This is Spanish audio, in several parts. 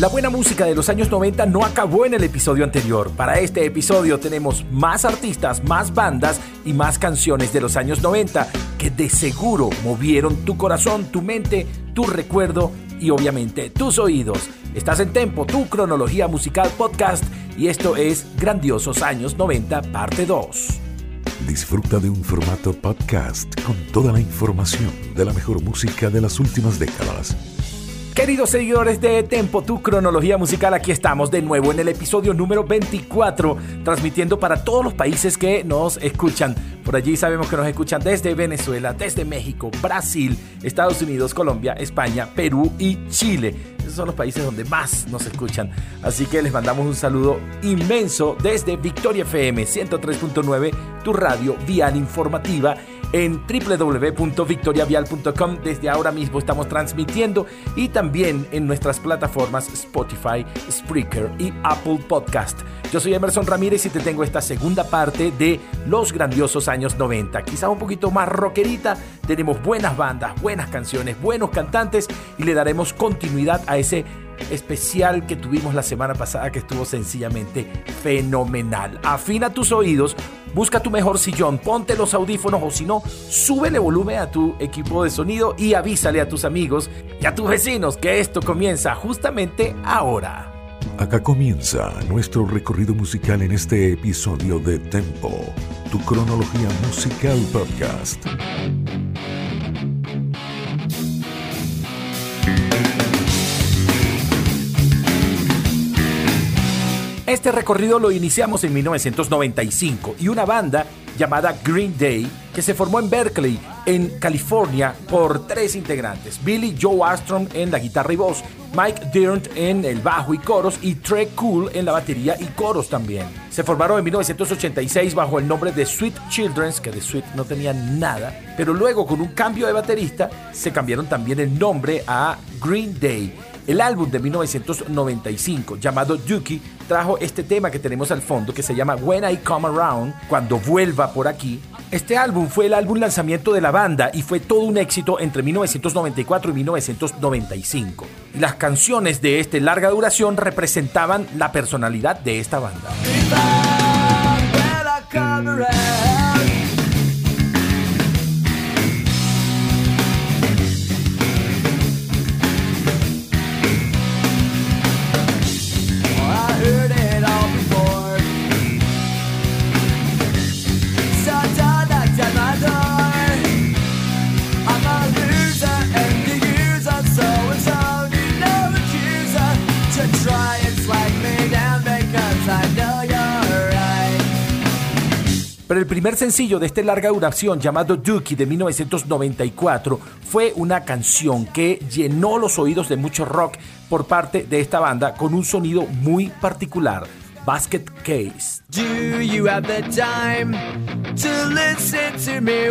La buena música de los años 90 no acabó en el episodio anterior. Para este episodio tenemos más artistas, más bandas y más canciones de los años 90 que de seguro movieron tu corazón, tu mente, tu recuerdo y obviamente tus oídos. Estás en Tempo, tu cronología musical podcast y esto es Grandiosos Años 90, parte 2. Disfruta de un formato podcast con toda la información de la mejor música de las últimas décadas Queridos seguidores de Tempo, tu cronología musical, aquí estamos de nuevo en el episodio número 24, transmitiendo para todos los países que nos escuchan. Por allí sabemos que nos escuchan desde Venezuela, desde México, Brasil, Estados Unidos, Colombia, España, Perú y Chile. Esos son los países donde más nos escuchan. Así que les mandamos un saludo inmenso desde Victoria FM 103.9, tu radio vial informativa en www.victoriavial.com. Desde ahora mismo estamos transmitiendo y también en nuestras plataformas Spotify, Spreaker y Apple Podcast. Yo soy Emerson Ramírez y te tengo esta segunda parte de los grandiosos años 90. Quizás un poquito más rockerita, tenemos buenas bandas, buenas canciones, buenos cantantes y le daremos continuidad a ese especial que tuvimos la semana pasada que estuvo sencillamente fenomenal. Afina tus oídos, busca tu mejor sillón, ponte los audífonos o si no, súbele volumen a tu equipo de sonido y avísale a tus amigos y a tus vecinos que esto comienza justamente ahora. Acá comienza nuestro recorrido musical en este episodio de Tempo, tu cronología musical podcast. Este recorrido lo iniciamos en 1995 y una banda llamada Green Day que se formó en Berkeley, en California, por tres integrantes: Billy Joe Armstrong en la guitarra y voz, Mike Dirnt en el bajo y coros y Trey Cool en la batería y coros también. Se formaron en 1986 bajo el nombre de Sweet Children's, que de Sweet no tenían nada, pero luego con un cambio de baterista se cambiaron también el nombre a Green Day el álbum de 1995 llamado Dookie trajo este tema que tenemos al fondo que se llama When I Come Around, cuando vuelva por aquí. Este álbum fue el álbum lanzamiento de la banda y fue todo un éxito entre 1994 y 1995. Y las canciones de este larga duración representaban la personalidad de esta banda. Pero el primer sencillo de esta larga duración llamado Dookie de 1994 fue una canción que llenó los oídos de mucho rock por parte de esta banda con un sonido muy particular. Basket Case. Do you have the time to listen to me?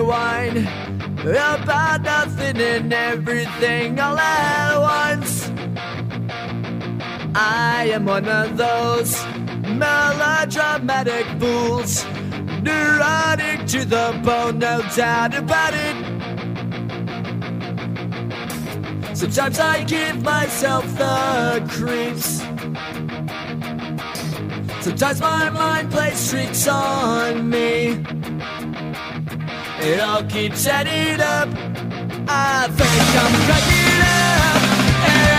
I am one of those melodramatic fools. Neurotic to the bone, no doubt about it. Sometimes I give myself the creeps. Sometimes my mind plays tricks on me. It all keeps adding up. I think I'm cracking up.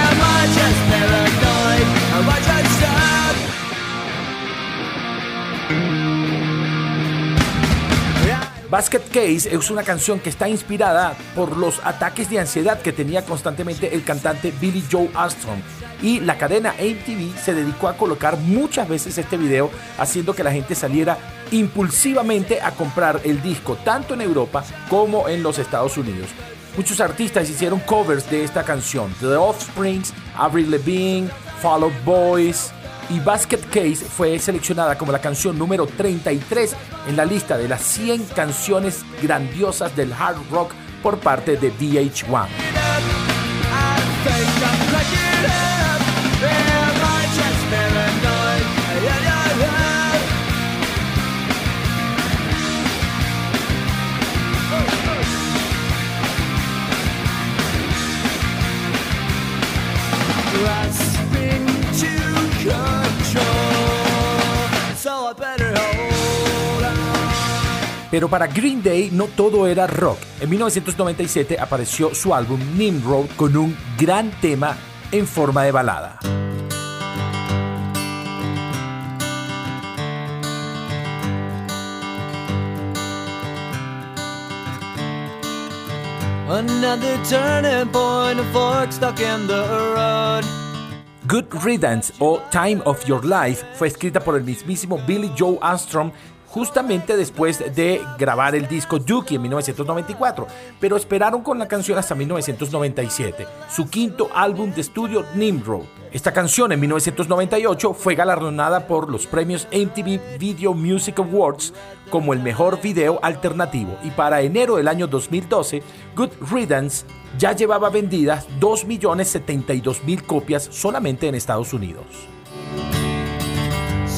Am I just paranoid? Am I just Basket Case es una canción que está inspirada por los ataques de ansiedad que tenía constantemente el cantante Billy Joe Armstrong. Y la cadena MTV se dedicó a colocar muchas veces este video, haciendo que la gente saliera impulsivamente a comprar el disco, tanto en Europa como en los Estados Unidos. Muchos artistas hicieron covers de esta canción: The Offsprings, Avril Lavigne, Fall Out Boys, y Basket Case fue seleccionada como la canción número 33 en la lista de las 100 canciones grandiosas del hard rock por parte de VH1. Pero para Green Day no todo era rock. En 1997 apareció su álbum Nimrod con un gran tema en forma de balada. Another turning point, a fork stuck in the road. Good Riddance o Time of Your Life fue escrita por el mismísimo Billy Joe Armstrong justamente después de grabar el disco Dookie en 1994, pero esperaron con la canción hasta 1997, su quinto álbum de estudio Nimrod. Esta canción en 1998 fue galardonada por los premios MTV Video Music Awards como el mejor video alternativo y para enero del año 2012, Good Riddance ya llevaba vendidas 2.072.000 copias solamente en Estados Unidos.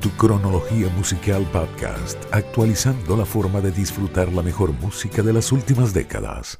Tu cronología musical podcast, actualizando la forma de disfrutar la mejor música de las últimas décadas.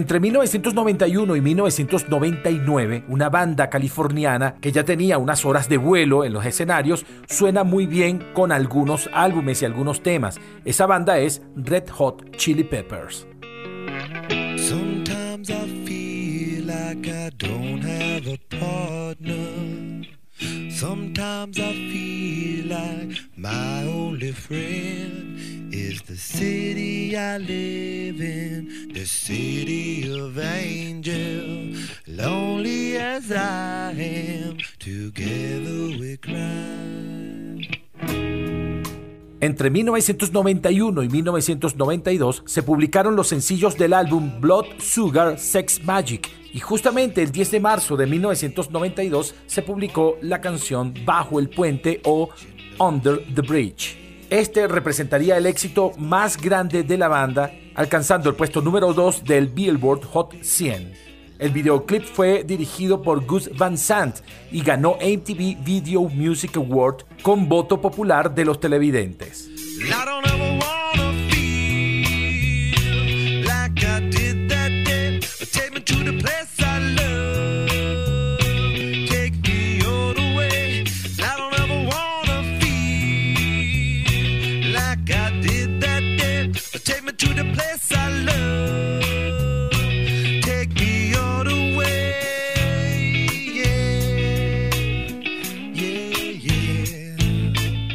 Entre 1991 y 1999, una banda californiana que ya tenía unas horas de vuelo en los escenarios suena muy bien con algunos álbumes y algunos temas. Esa banda es Red Hot Chili Peppers. Sometimes I feel like my only friend is the city I live in, the city of angels. Lonely as I am, together we cry. Entre 1991 y 1992 se publicaron los sencillos del álbum Blood Sugar Sex Magic y justamente el 10 de marzo de 1992 se publicó la canción Bajo el Puente o Under the Bridge. Este representaría el éxito más grande de la banda, alcanzando el puesto número 2 del Billboard Hot 100. El videoclip fue dirigido por Gus Van Sant y ganó MTV Video Music Award con voto popular de los televidentes.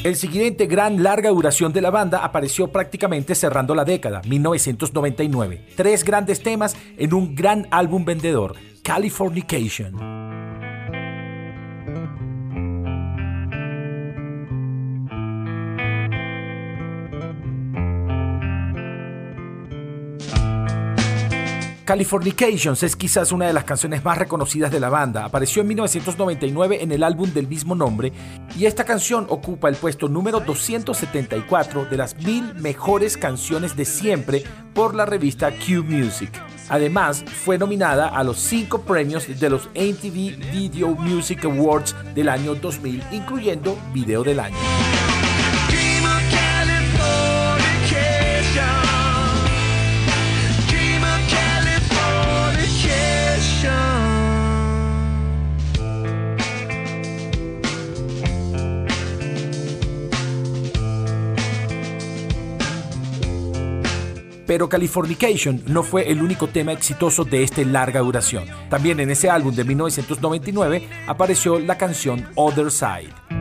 El siguiente gran larga duración de la banda apareció prácticamente cerrando la década, 1999. Tres grandes temas en un gran álbum vendedor, Californication. Californications es quizás una de las canciones más reconocidas de la banda. Apareció en 1999 en el álbum del mismo nombre y esta canción ocupa el puesto número 274 de las mil mejores canciones de siempre por la revista Q Music. Además, fue nominada a los cinco premios de los MTV Video Music Awards del año 2000, incluyendo Video del Año. Pero Californication no fue el único tema exitoso de esta larga duración. También en ese álbum de 1999 apareció la canción Other Side.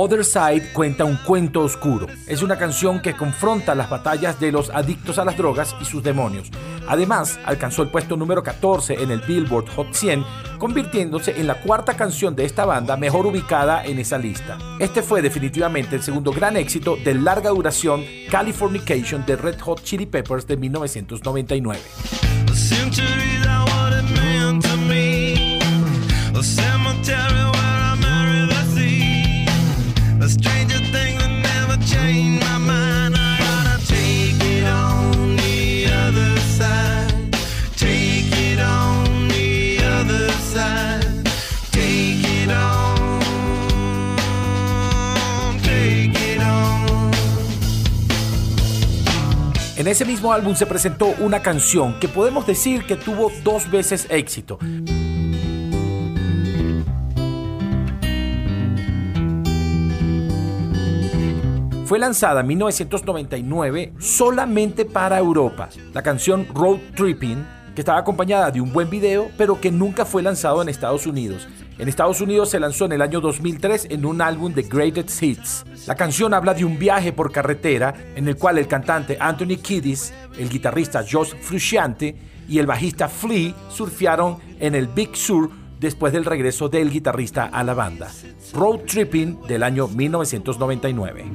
Other Side cuenta un cuento oscuro. Es una canción que confronta las batallas de los adictos a las drogas y sus demonios. Además, alcanzó el puesto número 14 en el Billboard Hot 100, convirtiéndose en la cuarta canción de esta banda mejor ubicada en esa lista. Este fue definitivamente el segundo gran éxito de larga duración Californication de Red Hot Chili Peppers de 1999. En ese mismo álbum se presentó una canción que podemos decir que tuvo dos veces éxito. Fue lanzada en 1999 solamente para Europa. La canción Road Tripping, que estaba acompañada de un buen video, pero que nunca fue lanzado en Estados Unidos. En Estados Unidos se lanzó en el año 2003 en un álbum de Greatest Hits. La canción habla de un viaje por carretera en el cual el cantante Anthony Kiddis, el guitarrista Josh Frusciante y el bajista Flea surfearon en el Big Sur después del regreso del guitarrista a la banda. Road Tripping del año 1999.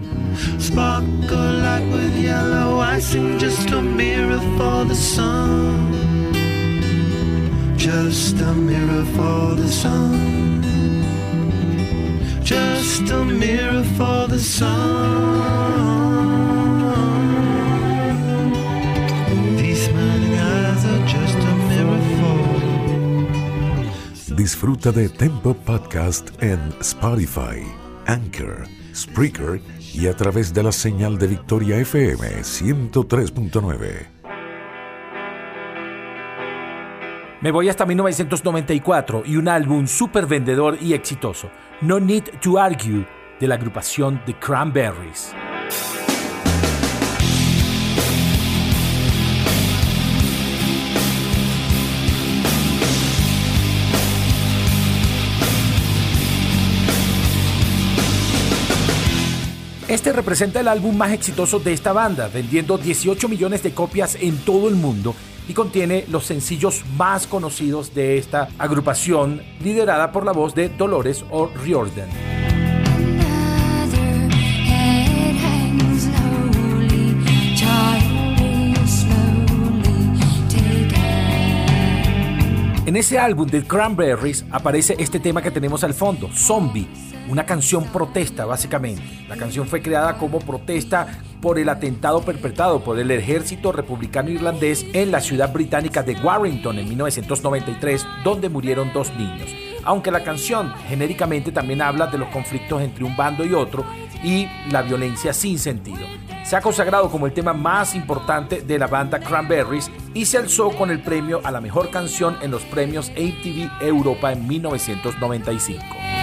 Just a mirror for the sun. Just a mirror for the sun. Just a mirror for. Disfruta de Tempo Podcast en Spotify, Anchor, Spreaker y a través de la señal de Victoria FM 103.9. Me voy hasta 1994 y un álbum súper vendedor y exitoso, No Need to Argue, de la agrupación The Cranberries. Este representa el álbum más exitoso de esta banda, vendiendo 18 millones de copias en todo el mundo y contiene los sencillos más conocidos de esta agrupación liderada por la voz de Dolores O'Riordan. En ese álbum de Cranberries aparece este tema que tenemos al fondo, Zombie, una canción protesta básicamente. La canción fue creada como protesta por el atentado perpetrado por el ejército republicano irlandés en la ciudad británica de Warrington en 1993, donde murieron dos niños. Aunque la canción genéricamente también habla de los conflictos entre un bando y otro y la violencia sin sentido. Se ha consagrado como el tema más importante de la banda Cranberries y se alzó con el premio a la mejor canción en los premios ATV Europa en 1995.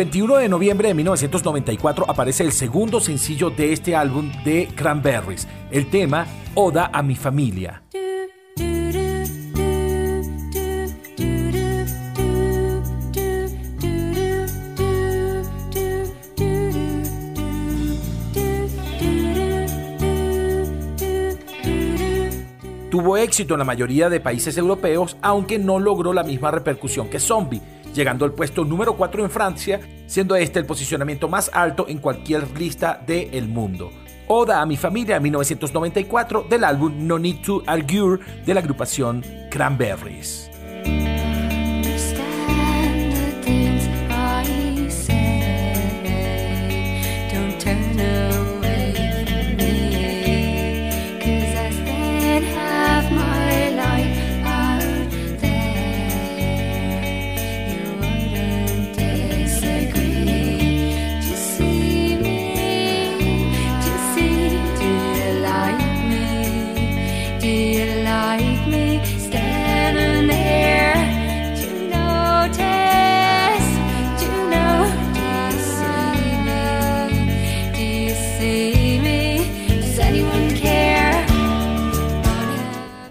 21 de noviembre de 1994 aparece el segundo sencillo de este álbum de Cranberries, el tema Oda a mi familia. Tuvo éxito en la mayoría de países europeos, aunque no logró la misma repercusión que Zombie llegando al puesto número 4 en Francia, siendo este el posicionamiento más alto en cualquier lista del mundo. Oda a mi familia 1994 del álbum No Need to Argue de la agrupación Cranberries.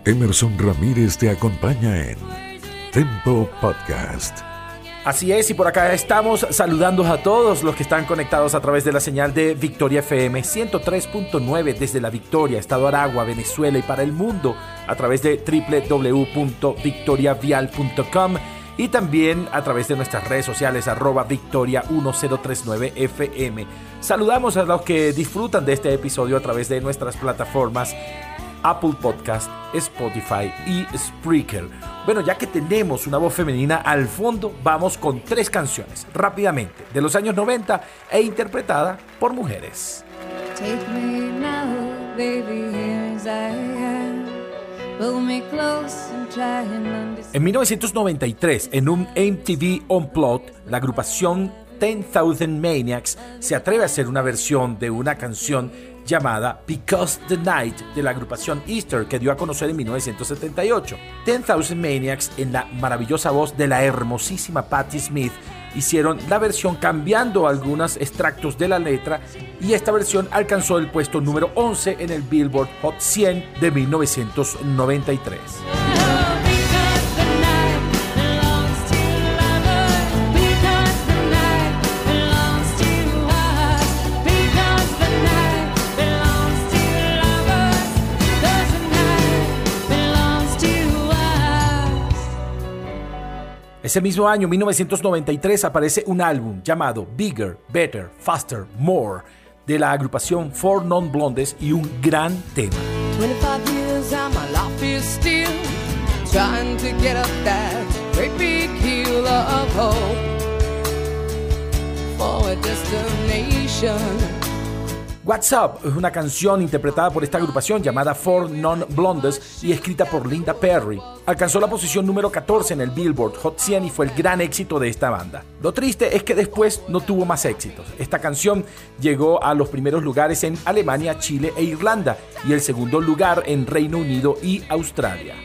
Emerson Ramírez te acompaña en Tempo Podcast. Así es, y por acá estamos saludando a todos los que están conectados a través de la señal de Victoria FM 103.9 desde la Victoria, Estado Aragua, Venezuela y para el mundo a través de www.victoriavial.com y también a través de nuestras redes sociales arroba victoria 1039 FM. Saludamos a los que disfrutan de este episodio a través de nuestras plataformas Apple Podcast, Spotify y Spreaker. Bueno, ya que tenemos una voz femenina al fondo, vamos con tres canciones rápidamente de los años 90 e interpretada por mujeres. En 1993, en un MTV Unplugged, la agrupación 10,000 Maniacs se atreve a hacer una versión de una canción llamada Because the Night de la agrupación Easter que dio a conocer en 1978. 10,000 Maniacs en la maravillosa voz de la hermosísima Patti Smith hicieron la versión cambiando algunos extractos de la letra y esta versión alcanzó el puesto número 11 en el Billboard Hot 100 de 1993. Ese mismo año, 1993, aparece un álbum llamado Bigger, Better, Faster, More de la agrupación Four Non Blondes y un gran tema. 25 years and my life is still trying to get up that great big hill of hope for a destination. WhatsApp es una canción interpretada por esta agrupación llamada Four Non Blondes y escrita por Linda Perry. Alcanzó la posición número 14 en el Billboard Hot 100 y fue el gran éxito de esta banda. Lo triste es que después no tuvo más éxitos. Esta canción llegó a los primeros lugares en Alemania, Chile e Irlanda y el segundo lugar en Reino Unido y Australia.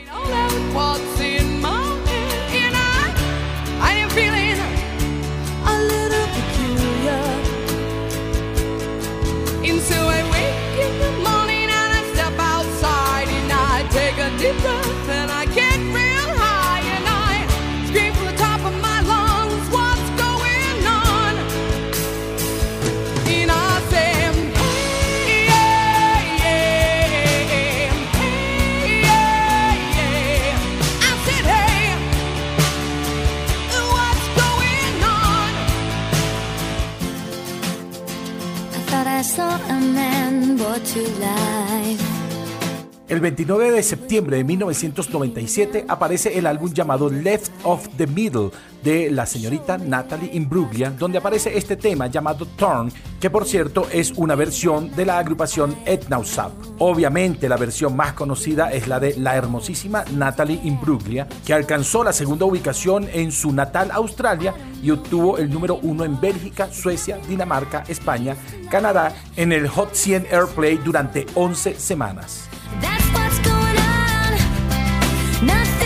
29 de septiembre de 1997 aparece el álbum llamado Left of the Middle de la señorita Natalie Imbruglia, donde aparece este tema llamado Turn, que por cierto es una versión de la agrupación Etnausap. Obviamente la versión más conocida es la de la hermosísima Natalie Imbruglia, que alcanzó la segunda ubicación en su natal Australia y obtuvo el número uno en Bélgica, Suecia, Dinamarca, España, Canadá en el Hot 100 Airplay durante 11 semanas.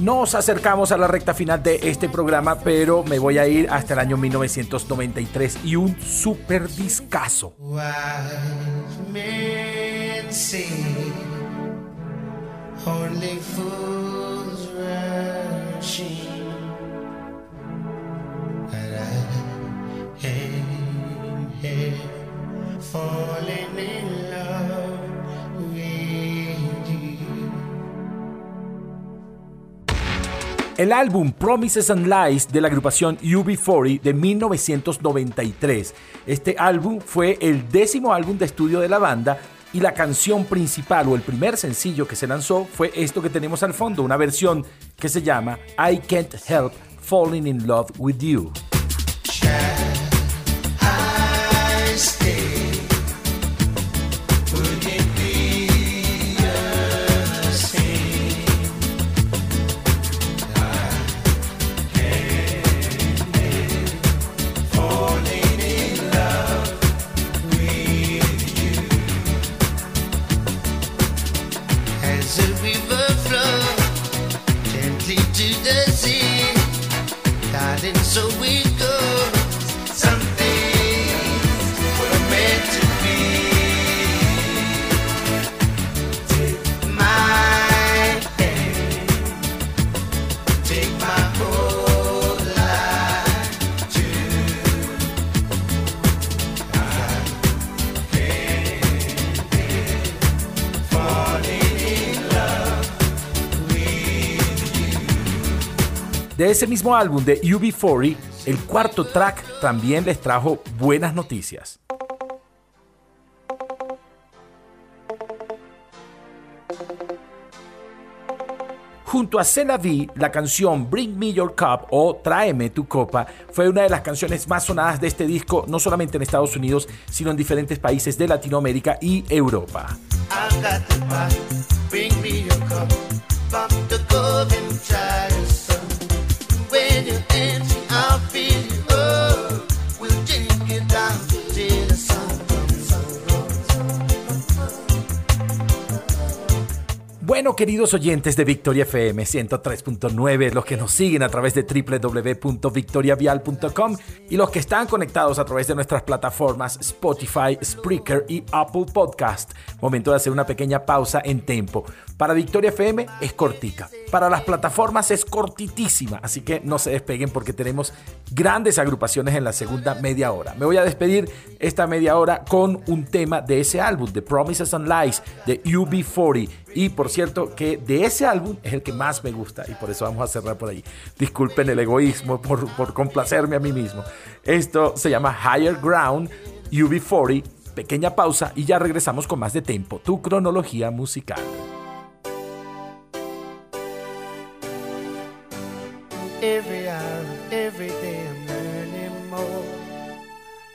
Nos acercamos a la recta final de este programa, pero me voy a ir hasta el año 1993 y un super discazo. El álbum Promises and Lies de la agrupación UB40 de 1993. Este álbum fue el décimo álbum de estudio de la banda y la canción principal o el primer sencillo que se lanzó fue esto que tenemos al fondo, una versión que se llama I Can't Help Falling in Love with You. Ese mismo álbum de UB40, el cuarto track también les trajo buenas noticias. Junto a Cena V, la canción Bring Me Your Cup o Tráeme tu copa fue una de las canciones más sonadas de este disco, no solamente en Estados Unidos, sino en diferentes países de Latinoamérica y Europa. Bueno, queridos oyentes de Victoria FM 103.9, los que nos siguen a través de www.victoriavial.com y los que están conectados a través de nuestras plataformas Spotify, Spreaker y Apple Podcast. Momento de hacer una pequeña pausa en tempo. Para Victoria FM es cortica, para las plataformas es cortitísima, así que no se despeguen porque tenemos grandes agrupaciones en la segunda media hora. Me voy a despedir esta media hora con un tema de ese álbum, The Promises and Lies, de UB40. Y por cierto, que de ese álbum es el que más me gusta y por eso vamos a cerrar por ahí. Disculpen el egoísmo por, por complacerme a mí mismo. Esto se llama Higher Ground UB40. Pequeña pausa y ya regresamos con más de tiempo, tu cronología musical.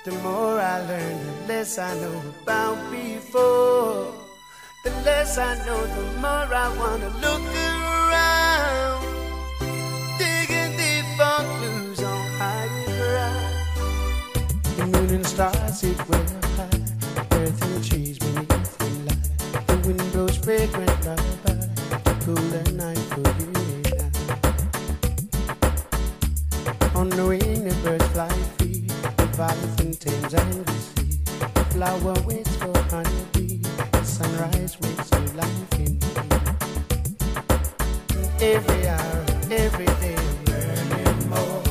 The more I learn, the less I know about before. The less I know, the more I wanna look around. Digging deep for clues on higher ground. The moon and stars sit well high. Earth and trees beneath the light. The wind blows fragrant lullaby. The cooler night for you and I. On the wing, the birds fly Thames and the sea. The flower waits for honeybee The sunrise wakes new life in me. Every hour, every day, I'm learning more.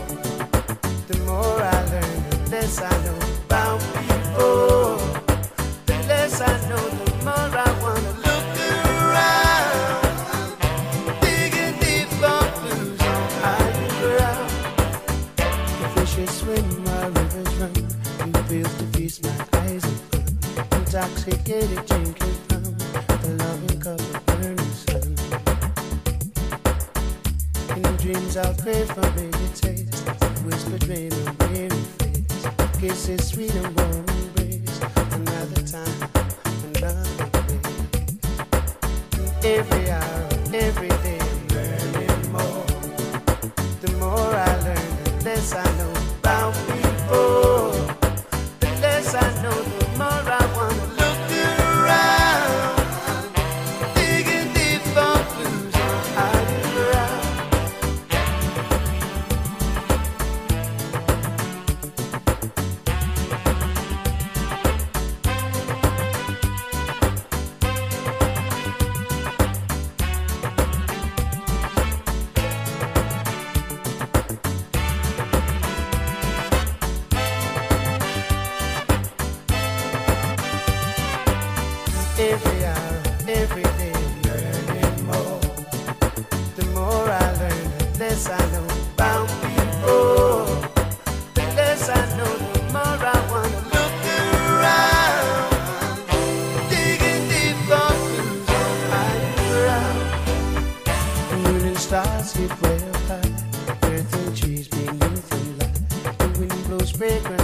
The more I learn, the less I know From the loving cup of burning sun. In dreams I'll crave dream of weary kisses sweet and warm embrace. Another time, another day. Every stars way up high. Earth and trees beneath the light. The wind blows fragrant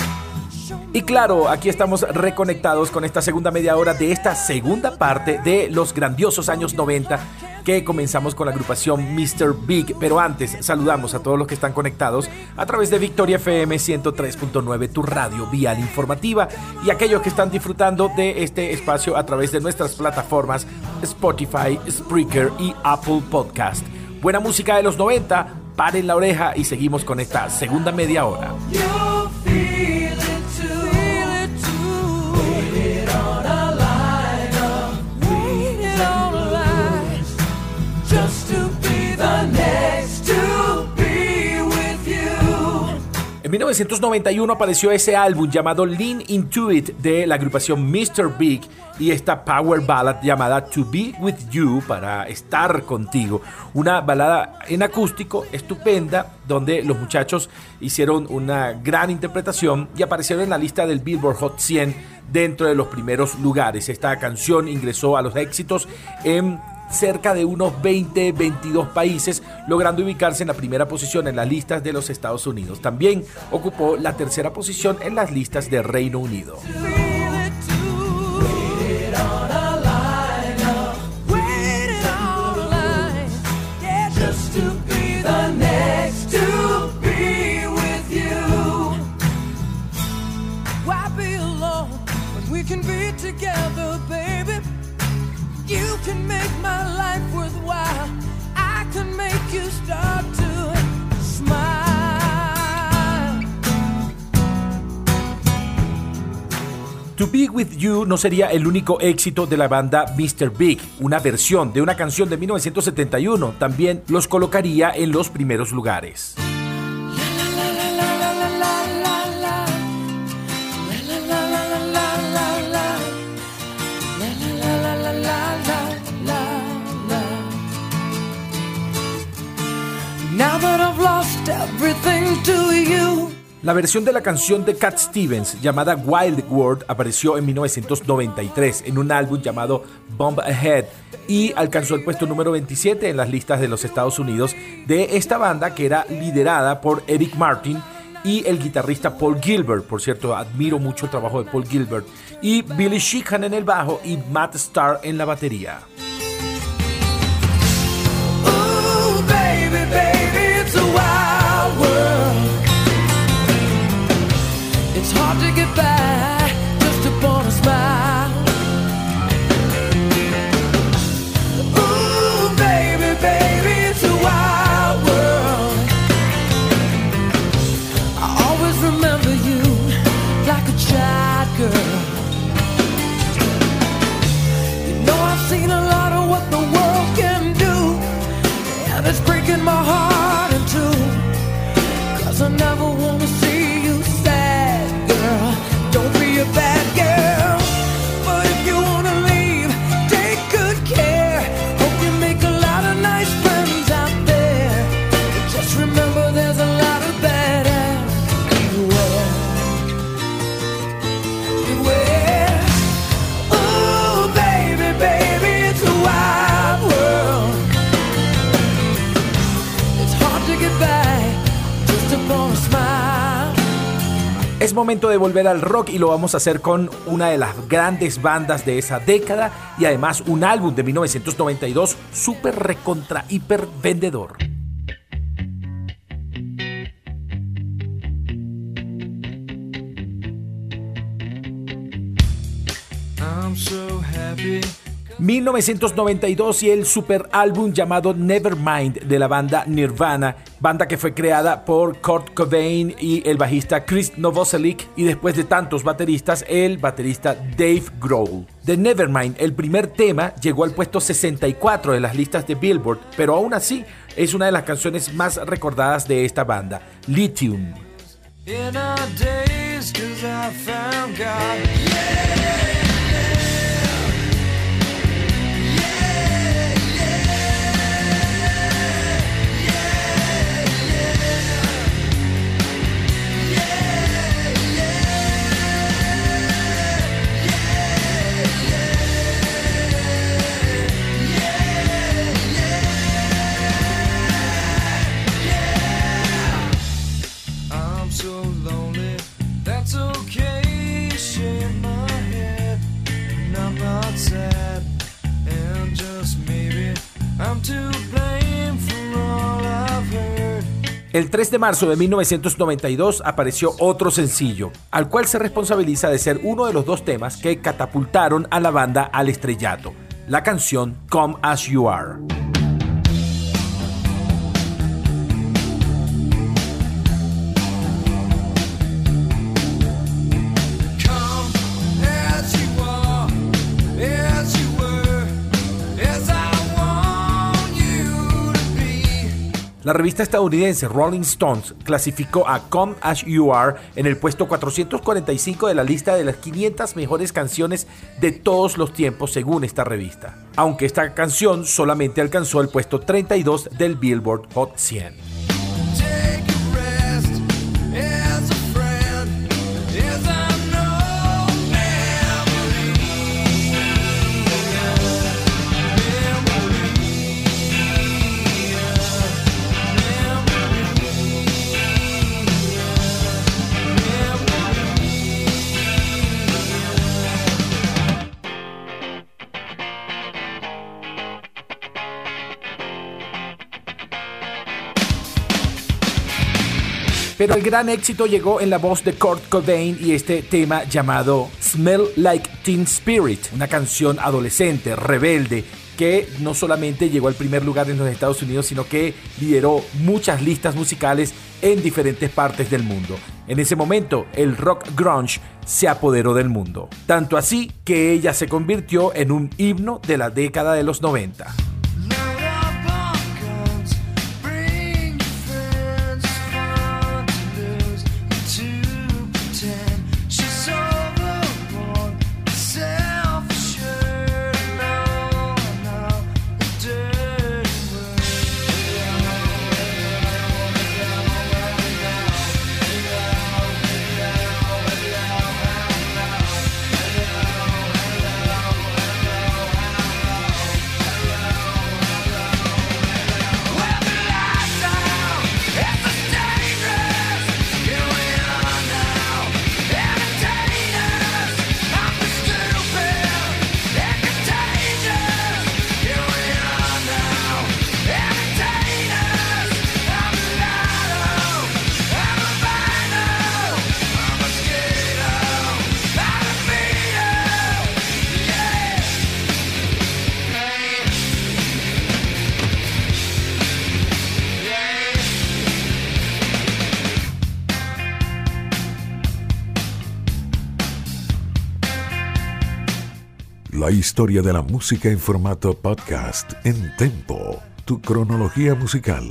Y claro, aquí estamos reconectados con esta segunda media hora de esta segunda parte de los grandiosos años 90 que comenzamos con la agrupación Mr. Big. Pero antes, saludamos a todos los que están conectados a través de Victoria FM 103.9, tu radio vial informativa, y aquellos que están disfrutando de este espacio a través de nuestras plataformas Spotify, Spreaker y Apple Podcast. Buena música de los 90, paren la oreja y seguimos con esta segunda media hora. En 1991 apareció ese álbum llamado Lean Into It de la agrupación Mr. Big y esta power ballad llamada To Be With You para estar contigo. Una balada en acústico estupenda donde los muchachos hicieron una gran interpretación y aparecieron en la lista del Billboard Hot 100 dentro de los primeros lugares. Esta canción ingresó a los éxitos en cerca de unos 20, 22 países, logrando ubicarse en la primera posición en las listas de los Estados Unidos. También ocupó la tercera posición en las listas de Reino Unido. To Be With You no sería el único éxito de la banda Mr. Big. Una versión de una canción de 1971 también los colocaría en los primeros lugares. La versión de la canción de Cat Stevens llamada Wild World apareció en 1993 en un álbum llamado Bomb Ahead y alcanzó el puesto número 27 en las listas de los Estados Unidos de esta banda que era liderada por Eric Martin y el guitarrista Paul Gilbert. Por cierto, admiro mucho el trabajo de Paul Gilbert. Y Billy Sheehan en el bajo y Matt Starr en la batería. Hard to get by Es momento de volver al rock y lo vamos a hacer con una de las grandes bandas de esa década y además un álbum de 1992 súper recontra hiper vendedor. 1992 y el super álbum llamado Nevermind de la banda Nirvana, banda que fue creada por Kurt Cobain y el bajista Chris Novoselic y después de tantos bateristas, el baterista Dave Grohl. The Nevermind, el primer tema, llegó al puesto 64 de las listas de Billboard, pero aún así es una de las canciones más recordadas de esta banda, Lithium. El 3 de marzo de 1992 apareció otro sencillo, al cual se responsabiliza de ser uno de los dos temas que catapultaron a la banda al estrellato, la canción Come As You Are. La revista estadounidense Rolling Stones clasificó a Come As You Are en el puesto 445 de la lista de las 500 mejores canciones de todos los tiempos según esta revista, aunque esta canción solamente alcanzó el puesto 32 del Billboard Hot 100. Pero el gran éxito llegó en la voz de Kurt Cobain y este tema llamado Smell Like Teen Spirit, una canción adolescente, rebelde, que no solamente llegó al primer lugar en los Estados Unidos, sino que lideró muchas listas musicales en diferentes partes del mundo. En ese momento, el rock grunge se apoderó del mundo, tanto así que ella se convirtió en un himno de la década de los 90. Historia de la música en formato podcast en Tempo, tu cronología musical.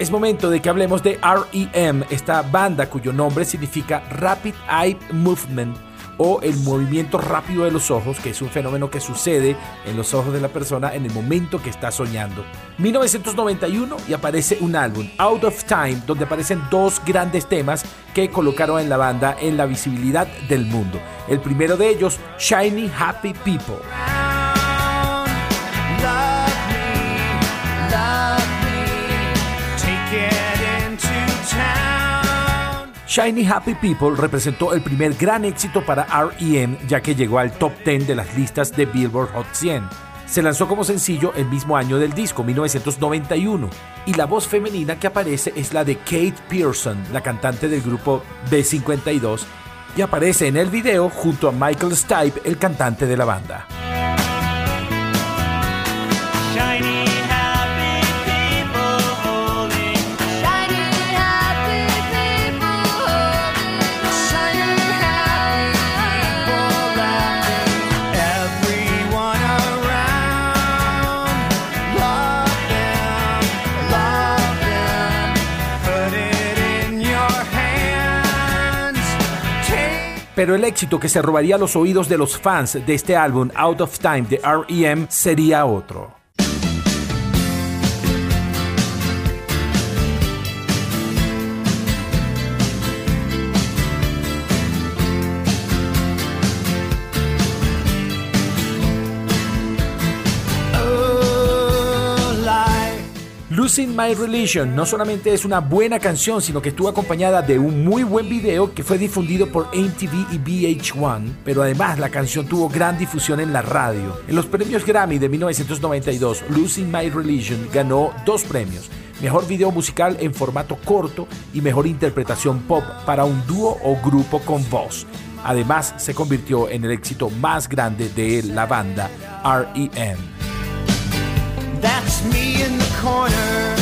Es momento de que hablemos de REM, esta banda cuyo nombre significa Rapid Eye Movement o el movimiento rápido de los ojos, que es un fenómeno que sucede en los ojos de la persona en el momento que está soñando. 1991 y aparece un álbum, Out of Time, donde aparecen dos grandes temas que colocaron en la banda en la visibilidad del mundo. El primero de ellos, Shiny Happy People. Shiny Happy People representó el primer gran éxito para REM ya que llegó al top 10 de las listas de Billboard Hot 100. Se lanzó como sencillo el mismo año del disco, 1991, y la voz femenina que aparece es la de Kate Pearson, la cantante del grupo B52, y aparece en el video junto a Michael Stipe, el cantante de la banda. Pero el éxito que se robaría los oídos de los fans de este álbum Out of Time de REM sería otro. Losing My Religion no solamente es una buena canción, sino que estuvo acompañada de un muy buen video que fue difundido por MTV y VH1, pero además la canción tuvo gran difusión en la radio. En los premios Grammy de 1992, Losing My Religion ganó dos premios. Mejor video musical en formato corto y mejor interpretación pop para un dúo o grupo con voz. Además, se convirtió en el éxito más grande de la banda REM. That's me in the corner.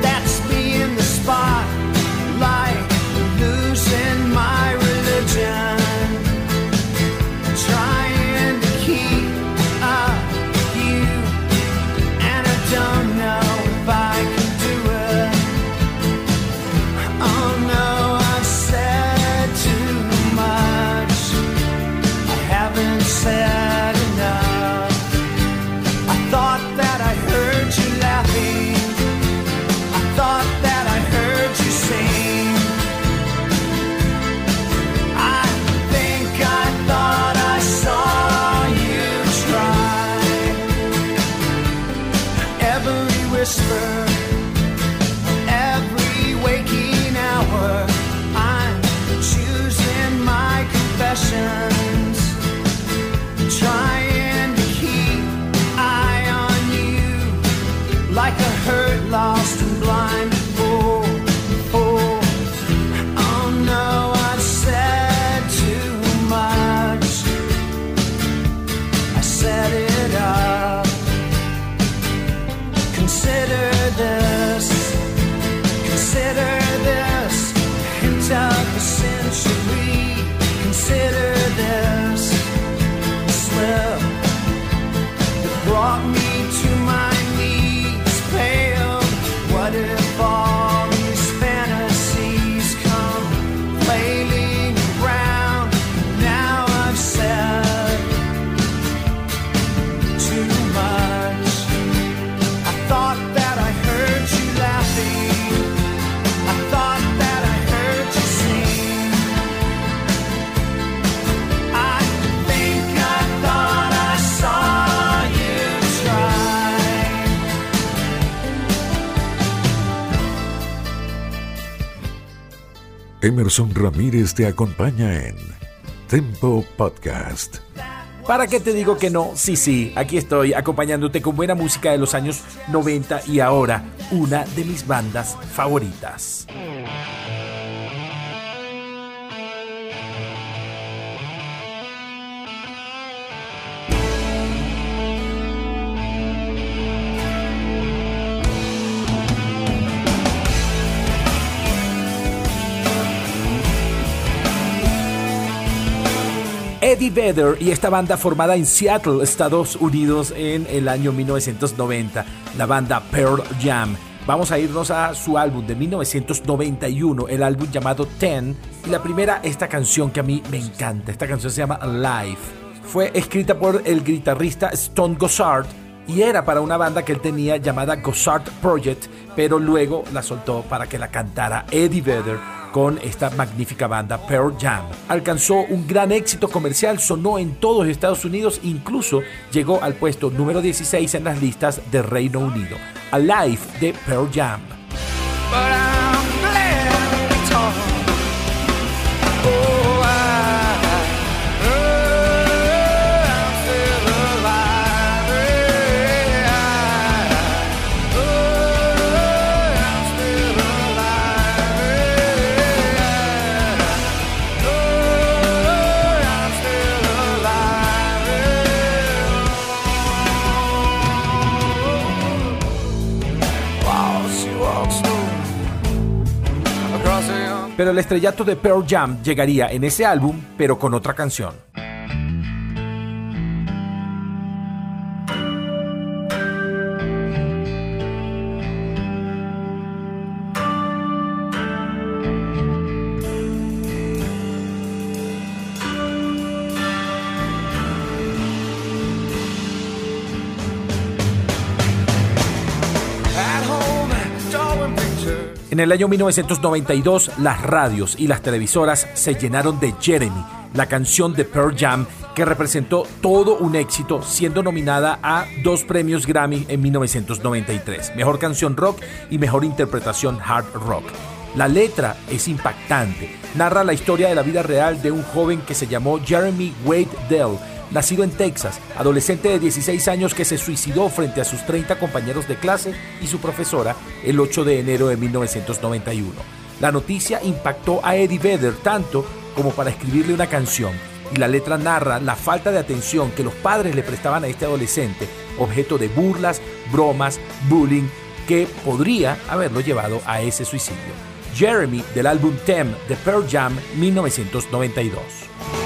That's me in the spotlight, Emerson Ramírez te acompaña en Tempo Podcast. ¿Para qué te digo que no? Sí, sí, aquí estoy acompañándote con buena música de los años 90 y ahora una de mis bandas favoritas. Eddie Vedder y esta banda formada en Seattle, Estados Unidos en el año 1990, la banda Pearl Jam. Vamos a irnos a su álbum de 1991, el álbum llamado Ten, y la primera, esta canción que a mí me encanta, esta canción se llama Life. Fue escrita por el guitarrista Stone Gossard y era para una banda que él tenía llamada Gossard Project, pero luego la soltó para que la cantara Eddie Vedder con esta magnífica banda Pearl Jam. Alcanzó un gran éxito comercial, sonó en todos Estados Unidos, incluso llegó al puesto número 16 en las listas de Reino Unido. Alive de Pearl Jam. Pero el estrellato de Pearl Jam llegaría en ese álbum, pero con otra canción. En el año 1992, las radios y las televisoras se llenaron de Jeremy, la canción de Pearl Jam que representó todo un éxito, siendo nominada a dos premios Grammy en 1993, Mejor Canción Rock y Mejor Interpretación Hard Rock. La letra es impactante, narra la historia de la vida real de un joven que se llamó Jeremy Wade Dell, nacido en Texas, adolescente de 16 años que se suicidó frente a sus 30 compañeros de clase y su profesora el 8 de enero de 1991. La noticia impactó a Eddie Vedder tanto como para escribirle una canción, y la letra narra la falta de atención que los padres le prestaban a este adolescente, objeto de burlas, bromas, bullying, que podría haberlo llevado a ese suicidio. Jeremy del álbum Tem de Pearl Jam 1992.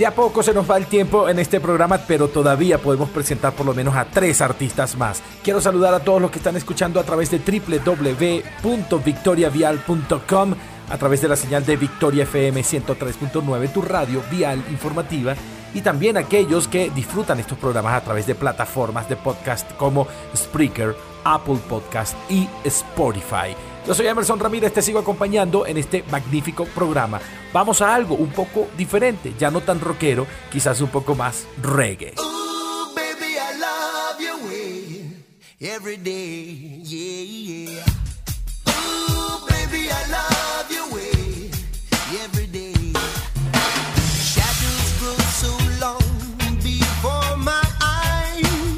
De a poco se nos va el tiempo en este programa, pero todavía podemos presentar por lo menos a tres artistas más. Quiero saludar a todos los que están escuchando a través de www.victoriavial.com, a través de la señal de Victoria FM 103.9, tu radio vial informativa, y también aquellos que disfrutan estos programas a través de plataformas de podcast como Spreaker, Apple Podcast y Spotify. Yo soy Emerson Ramírez, te sigo acompañando en este magnífico programa. Vamos a algo un poco diferente, ya no tan rockero, quizás un poco más reggae.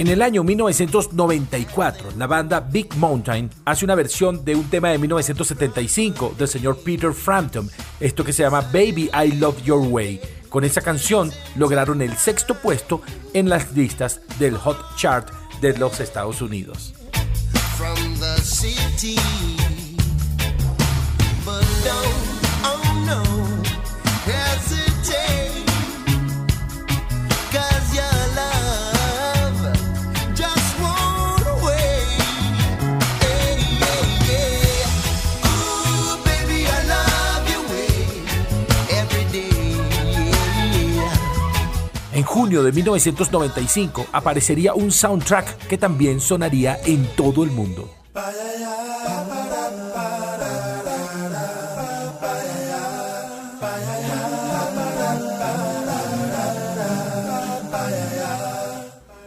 En el año 1994, la banda Big Mountain hace una versión de un tema de 1975 del señor Peter Frampton, esto que se llama Baby I Love Your Way. Con esa canción lograron el sexto puesto en las listas del Hot Chart de los Estados Unidos. Junio de 1995 aparecería un soundtrack que también sonaría en todo el mundo.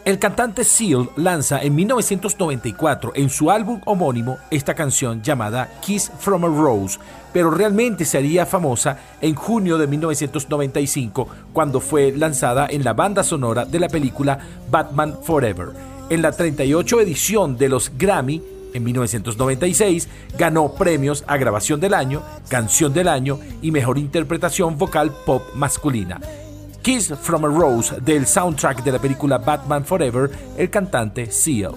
El cantante Seal lanza en 1994 en su álbum homónimo esta canción llamada Kiss from a Rose, pero realmente se haría famosa en junio de 1995 cuando fue lanzada en la banda sonora de la película Batman Forever. En la 38 edición de los Grammy, en 1996, ganó premios a Grabación del Año, Canción del Año y Mejor Interpretación Vocal Pop Masculina. Kiss from a Rose del soundtrack de la película Batman Forever, el cantante Seal.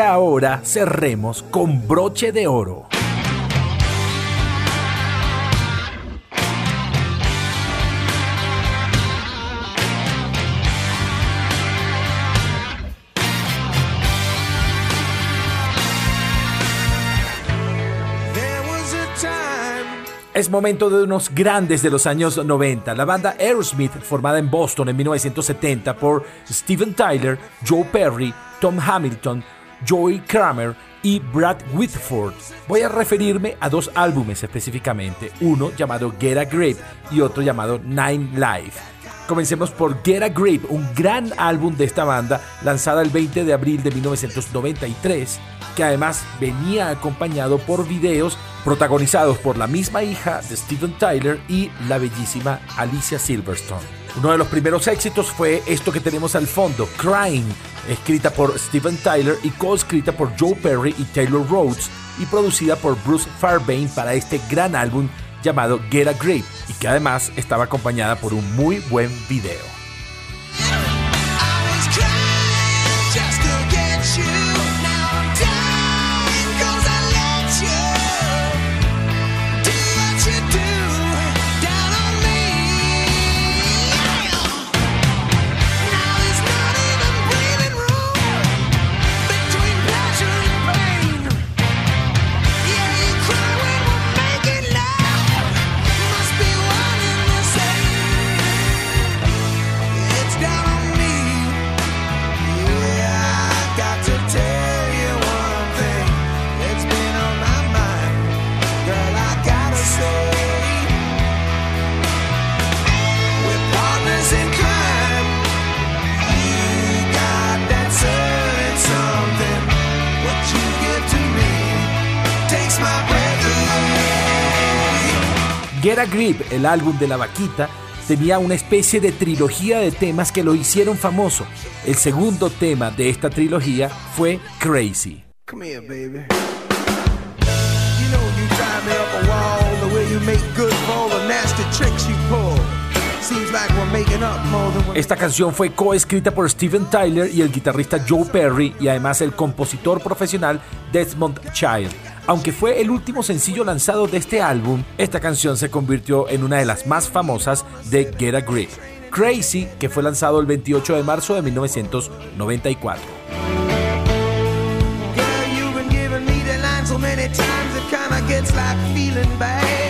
Ahora cerremos con broche de oro. Es momento de unos grandes de los años 90. La banda Aerosmith, formada en Boston en 1970 por Steven Tyler, Joe Perry, Tom Hamilton, Joey Kramer y Brad Whitford. Voy a referirme a dos álbumes específicamente, uno llamado Get a Grip y otro llamado Nine Life. Comencemos por Get a Grip, un gran álbum de esta banda lanzada el 20 de abril de 1993, que además venía acompañado por videos protagonizados por la misma hija de Steven Tyler y la bellísima Alicia Silverstone. Uno de los primeros éxitos fue esto que tenemos al fondo, Crying, escrita por Steven Tyler y co-escrita por Joe Perry y Taylor Rhodes y producida por Bruce Fairbairn para este gran álbum llamado Get a Grip y que además estaba acompañada por un muy buen video. Get a Grip, el álbum de la vaquita, tenía una especie de trilogía de temas que lo hicieron famoso. El segundo tema de esta trilogía fue Crazy. Come here, baby. You know you drive me up a wall the way you make good for the nasty tricks you pull. Seems like we're making up more than we're Esta canción fue coescrita por Steven Tyler y el guitarrista Joe Perry y además el compositor profesional Desmond Child. Aunque fue el último sencillo lanzado de este álbum, esta canción se convirtió en una de las más famosas de Get a Grip. Crazy, que fue lanzado el 28 de marzo de 1994. Girl,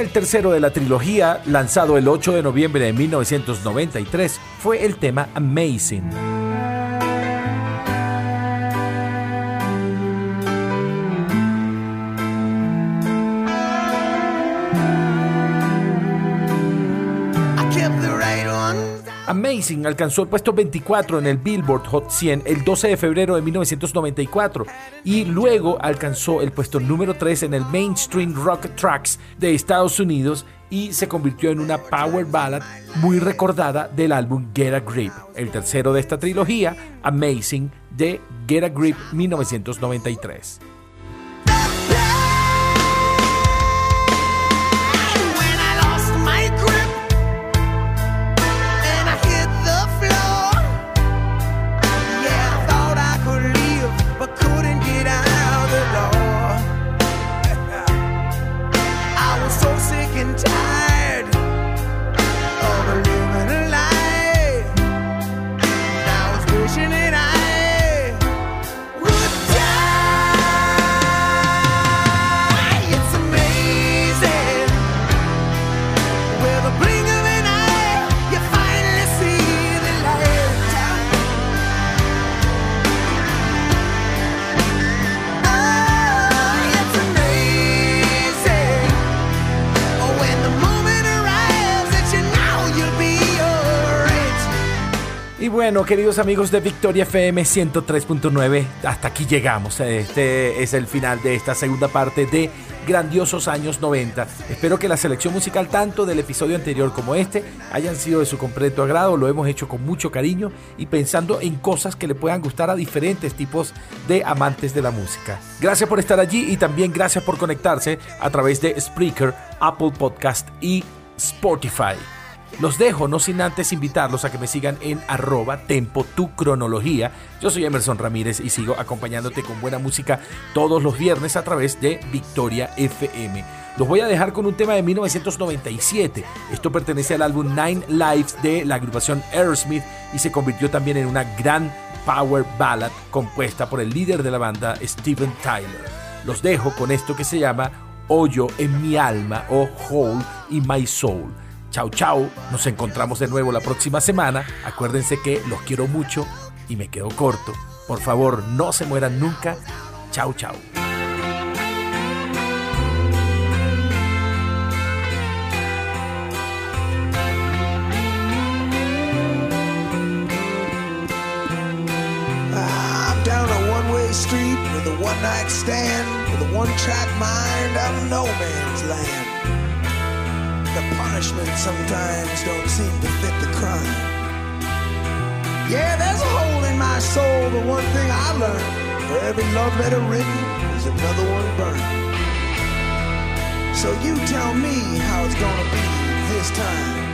el tercero de la trilogía, lanzado el 8 de noviembre de 1993, fue el tema Amazing. Alcanzó el puesto 24 en el Billboard Hot 100 el 12 de febrero de 1994 y luego alcanzó el puesto número 3 en el Mainstream Rock Tracks de Estados Unidos y se convirtió en una power ballad muy recordada del álbum Get a Grip, el tercero de esta trilogía, Amazing, de Get a Grip 1993. Bueno, queridos amigos de Victoria FM 103.9, hasta aquí llegamos. Este es el final de esta segunda parte de Grandiosos Años 90. Espero que la selección musical, tanto del episodio anterior como este, hayan sido de su completo agrado. Lo hemos hecho con mucho cariño y pensando en cosas que le puedan gustar a diferentes tipos de amantes de la música. Gracias por estar allí y también gracias por conectarse a través de Spreaker, Apple Podcast y Spotify. Los dejo, no sin antes invitarlos a que me sigan en arroba tempo tu cronología. Yo soy Emerson Ramírez y sigo acompañándote con buena música todos los viernes a través de Victoria FM. Los voy a dejar con un tema de 1997. Esto pertenece al álbum Nine Lives de la agrupación Aerosmith y se convirtió también en una gran power ballad compuesta por el líder de la banda Steven Tyler. Los dejo con esto que se llama Hoyo en mi alma o Hole in My Soul. Chau chau, nos encontramos de nuevo la próxima semana. Acuérdense que los quiero mucho y me quedo corto. Por favor, no se mueran nunca. Chau chau. Street with a one-night stand, with a one-track mind out of no man's land. The punishment sometimes don't seem to fit the crime. Yeah, there's a hole in my soul, but one thing I learned, for every love letter written, there's another one burned. So you tell me how it's gonna be this time.